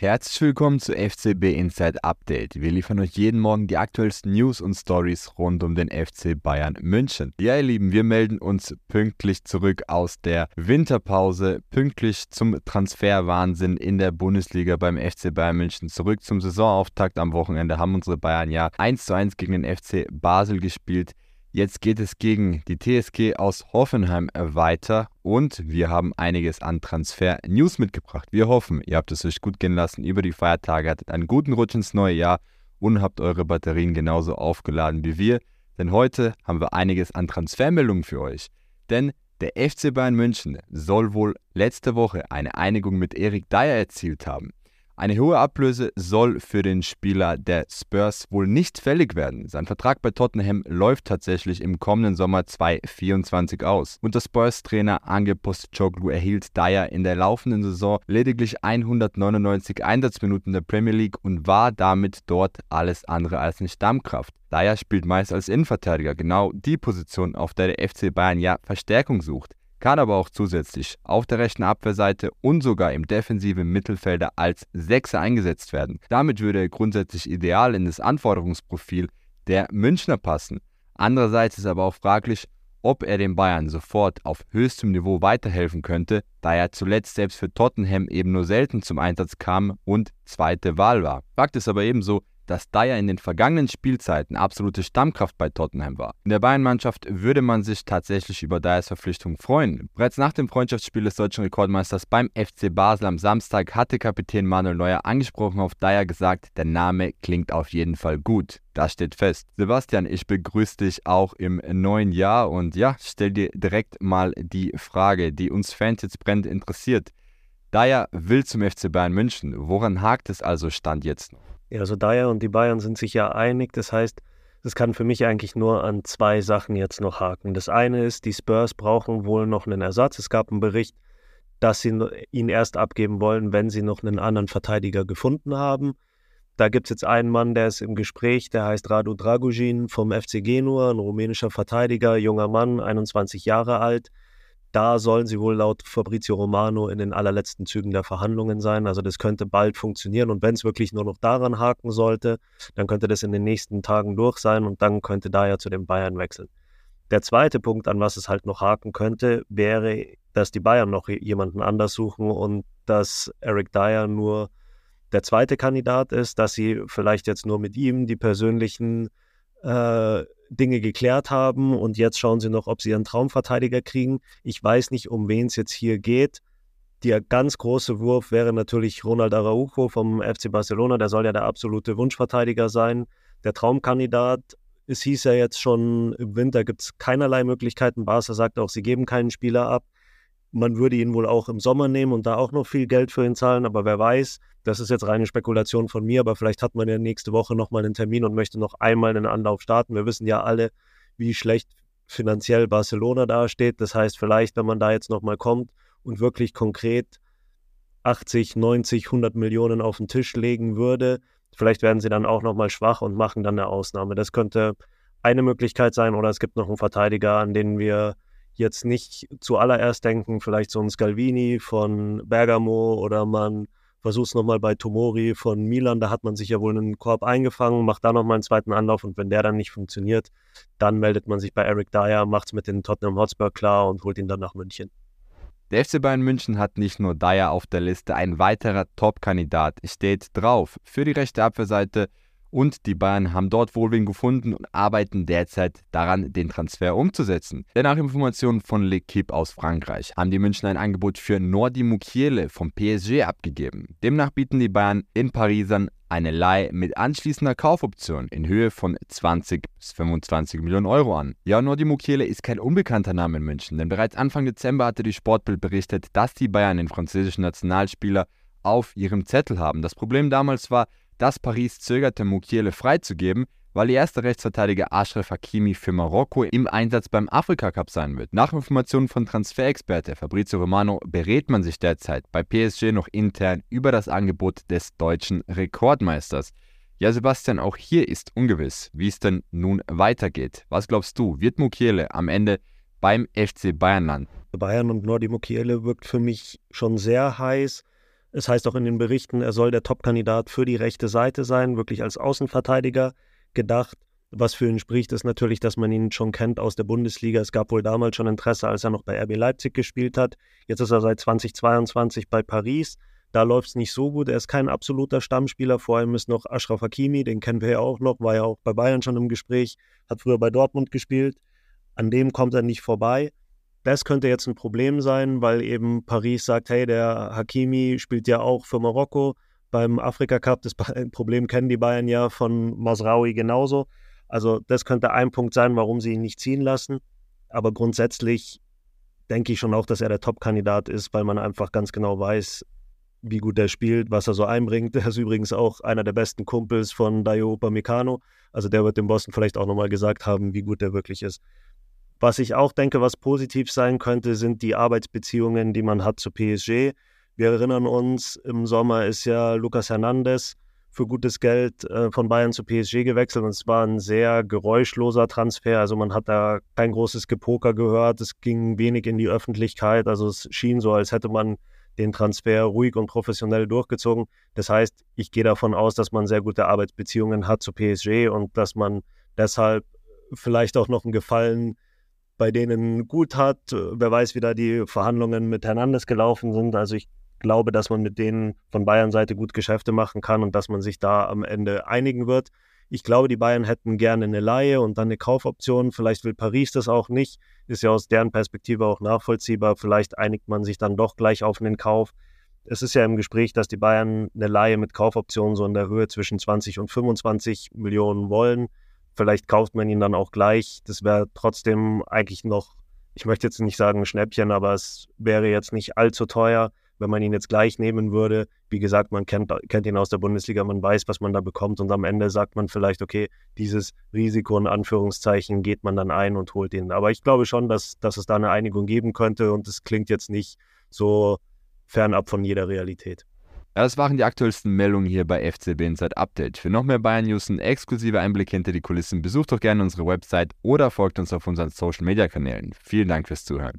Herzlich willkommen zu FCB Inside Update. Wir liefern euch jeden Morgen die aktuellsten News und Stories rund um den FC Bayern München. Ja, ihr Lieben, wir melden uns pünktlich zurück aus der Winterpause, pünktlich zum Transferwahnsinn in der Bundesliga beim FC Bayern München. Zurück zum Saisonauftakt am Wochenende haben unsere Bayern ja 1 zu 1 gegen den FC Basel gespielt. Jetzt geht es gegen die TSG aus Hoffenheim weiter und wir haben einiges an Transfer-News mitgebracht. Wir hoffen, ihr habt es euch gut gehen lassen über die Feiertage, hattet einen guten Rutsch ins neue Jahr und habt eure Batterien genauso aufgeladen wie wir. Denn heute haben wir einiges an Transfermeldungen für euch. Denn der FC Bayern München soll wohl letzte Woche eine Einigung mit Erik Dyer erzielt haben. Eine hohe Ablöse soll für den Spieler der Spurs wohl nicht fällig werden. Sein Vertrag bei Tottenham läuft tatsächlich im kommenden Sommer 2024 aus. Und der Spurs-Trainer Ange Postecoglou erhielt Dyer in der laufenden Saison lediglich 199 Einsatzminuten der Premier League und war damit dort alles andere als eine Stammkraft. Dyer spielt meist als Innenverteidiger, genau die Position, auf der der FC Bayern ja Verstärkung sucht kann aber auch zusätzlich auf der rechten Abwehrseite und sogar im defensiven Mittelfelder als Sechser eingesetzt werden. Damit würde er grundsätzlich ideal in das Anforderungsprofil der Münchner passen. Andererseits ist aber auch fraglich, ob er den Bayern sofort auf höchstem Niveau weiterhelfen könnte, da er zuletzt selbst für Tottenham eben nur selten zum Einsatz kam und zweite Wahl war. Fakt ist aber ebenso, dass Dyer in den vergangenen Spielzeiten absolute Stammkraft bei Tottenham war. In der Bayern-Mannschaft würde man sich tatsächlich über Dyers Verpflichtung freuen. Bereits nach dem Freundschaftsspiel des deutschen Rekordmeisters beim FC Basel am Samstag hatte Kapitän Manuel Neuer angesprochen auf Dyer gesagt, der Name klingt auf jeden Fall gut. Das steht fest. Sebastian, ich begrüße dich auch im neuen Jahr und ja, stell dir direkt mal die Frage, die uns Fans jetzt brennend interessiert. Dyer will zum FC Bayern München. Woran hakt es also Stand jetzt noch? Ja, also Dyer und die Bayern sind sich ja einig. Das heißt, es kann für mich eigentlich nur an zwei Sachen jetzt noch haken. Das eine ist, die Spurs brauchen wohl noch einen Ersatz. Es gab einen Bericht, dass sie ihn erst abgeben wollen, wenn sie noch einen anderen Verteidiger gefunden haben. Da gibt es jetzt einen Mann, der ist im Gespräch, der heißt Radu Dragujin vom FC Genua, ein rumänischer Verteidiger, junger Mann, 21 Jahre alt. Da sollen sie wohl laut Fabrizio Romano in den allerletzten Zügen der Verhandlungen sein. Also das könnte bald funktionieren. Und wenn es wirklich nur noch daran haken sollte, dann könnte das in den nächsten Tagen durch sein und dann könnte da ja zu den Bayern wechseln. Der zweite Punkt, an was es halt noch haken könnte, wäre, dass die Bayern noch jemanden anders suchen und dass Eric Dyer nur der zweite Kandidat ist, dass sie vielleicht jetzt nur mit ihm die persönlichen äh, Dinge geklärt haben und jetzt schauen sie noch, ob sie ihren Traumverteidiger kriegen. Ich weiß nicht, um wen es jetzt hier geht. Der ganz große Wurf wäre natürlich Ronald Araujo vom FC Barcelona. Der soll ja der absolute Wunschverteidiger sein. Der Traumkandidat. Es hieß ja jetzt schon, im Winter gibt es keinerlei Möglichkeiten. Barca sagt auch, sie geben keinen Spieler ab. Man würde ihn wohl auch im Sommer nehmen und da auch noch viel Geld für ihn zahlen, aber wer weiß, das ist jetzt reine Spekulation von mir, aber vielleicht hat man ja nächste Woche nochmal einen Termin und möchte noch einmal einen Anlauf starten. Wir wissen ja alle, wie schlecht finanziell Barcelona dasteht. Das heißt, vielleicht, wenn man da jetzt nochmal kommt und wirklich konkret 80, 90, 100 Millionen auf den Tisch legen würde, vielleicht werden sie dann auch nochmal schwach und machen dann eine Ausnahme. Das könnte eine Möglichkeit sein oder es gibt noch einen Verteidiger, an den wir jetzt nicht zuallererst denken, vielleicht so ein Scalvini von Bergamo oder man versucht es nochmal bei Tomori von Milan, da hat man sich ja wohl einen Korb eingefangen, macht da nochmal einen zweiten Anlauf und wenn der dann nicht funktioniert, dann meldet man sich bei Eric Dyer, macht es mit den Tottenham Hotspur klar und holt ihn dann nach München. Der FC Bayern München hat nicht nur Dyer auf der Liste, ein weiterer Top-Kandidat steht drauf. Für die rechte Abwehrseite und die Bayern haben dort Wohlwillen gefunden und arbeiten derzeit daran, den Transfer umzusetzen. Denn nach Informationen von L'Equipe aus Frankreich haben die München ein Angebot für Nordi Mukiele vom PSG abgegeben. Demnach bieten die Bayern in Parisern eine Leih mit anschließender Kaufoption in Höhe von 20 bis 25 Millionen Euro an. Ja, Nordi Mukiele ist kein unbekannter Name in München, denn bereits Anfang Dezember hatte die Sportbild berichtet, dass die Bayern den französischen Nationalspieler auf ihrem Zettel haben. Das Problem damals war, dass Paris zögerte, Mukiele freizugeben, weil ihr erster Rechtsverteidiger Ashraf Hakimi für Marokko im Einsatz beim Afrika Cup sein wird. Nach Informationen von Transferexperte Fabrizio Romano berät man sich derzeit bei PSG noch intern über das Angebot des deutschen Rekordmeisters. Ja, Sebastian, auch hier ist ungewiss, wie es denn nun weitergeht. Was glaubst du, wird Mukiele am Ende beim FC Bayern landen? Bayern und Nordi Mukiele wirkt für mich schon sehr heiß Es heißt auch in den Berichten, er soll der Top-Kandidat für die rechte Seite sein, wirklich als Außenverteidiger gedacht. Was für ihn spricht, ist natürlich, dass man ihn schon kennt aus der Bundesliga. Es gab wohl damals schon Interesse, als er noch bei RB Leipzig gespielt hat. Jetzt ist er seit 2022 bei Paris. Da läuft es nicht so gut. Er ist kein absoluter Stammspieler. Vor allem ist noch Ashraf Hakimi, den kennen wir ja auch noch, war ja auch bei Bayern schon im Gespräch, hat früher bei Dortmund gespielt. An dem kommt er nicht vorbei. Das könnte jetzt ein Problem sein, weil eben Paris sagt, hey, der Hakimi spielt ja auch für Marokko beim Afrika Cup. Das Problem kennen die Bayern ja von Masraoui genauso. Also das könnte ein Punkt sein, warum sie ihn nicht ziehen lassen. Aber grundsätzlich denke ich schon auch, dass er der Top-Kandidat ist, weil man einfach ganz genau weiß, wie gut er spielt, was er so einbringt. Er ist übrigens auch einer der besten Kumpels von Dayo Upamecano. Also der wird dem Boston vielleicht auch nochmal gesagt haben, wie gut er wirklich ist. Was ich auch denke, was positiv sein könnte, sind die Arbeitsbeziehungen, die man hat zu PSG. Wir erinnern uns, im Sommer ist ja Lucas Hernandez für gutes Geld äh, von Bayern zu PSG gewechselt und es war ein sehr geräuschloser Transfer. Also man hat da kein großes Gepoker gehört, es ging wenig in die Öffentlichkeit. Also es schien so, als hätte man den Transfer ruhig und professionell durchgezogen. Das heißt, ich gehe davon aus, dass man sehr gute Arbeitsbeziehungen hat zu PSG und dass man deshalb vielleicht auch noch einen Gefallen bei denen gut hat. Wer weiß, wie da die Verhandlungen mit Hernandez gelaufen sind. Also ich glaube, dass man mit denen von Bayern Seite gut Geschäfte machen kann und dass man sich da am Ende einigen wird. Ich glaube, die Bayern hätten gerne eine Laie und dann eine Kaufoption. Vielleicht will Paris das auch nicht. Ist ja aus deren Perspektive auch nachvollziehbar. Vielleicht einigt man sich dann doch gleich auf einen Kauf. Es ist ja im Gespräch, dass die Bayern eine Laie mit Kaufoption so in der Höhe zwischen 20 und 25 Millionen wollen. Vielleicht kauft man ihn dann auch gleich. Das wäre trotzdem eigentlich noch, ich möchte jetzt nicht sagen Schnäppchen, aber es wäre jetzt nicht allzu teuer wenn man ihn jetzt gleich nehmen würde, wie gesagt, man kennt, kennt ihn aus der Bundesliga, man weiß, was man da bekommt und am Ende sagt man vielleicht, okay, dieses Risiko in Anführungszeichen geht man dann ein und holt ihn. Aber ich glaube schon, dass, dass es da eine Einigung geben könnte und es klingt jetzt nicht so fernab von jeder Realität. Das waren die aktuellsten Meldungen hier bei FCB Inside Update. Für noch mehr Bayern News und exklusive Einblicke hinter die Kulissen besucht doch gerne unsere Website oder folgt uns auf unseren Social Media Kanälen. Vielen Dank fürs Zuhören.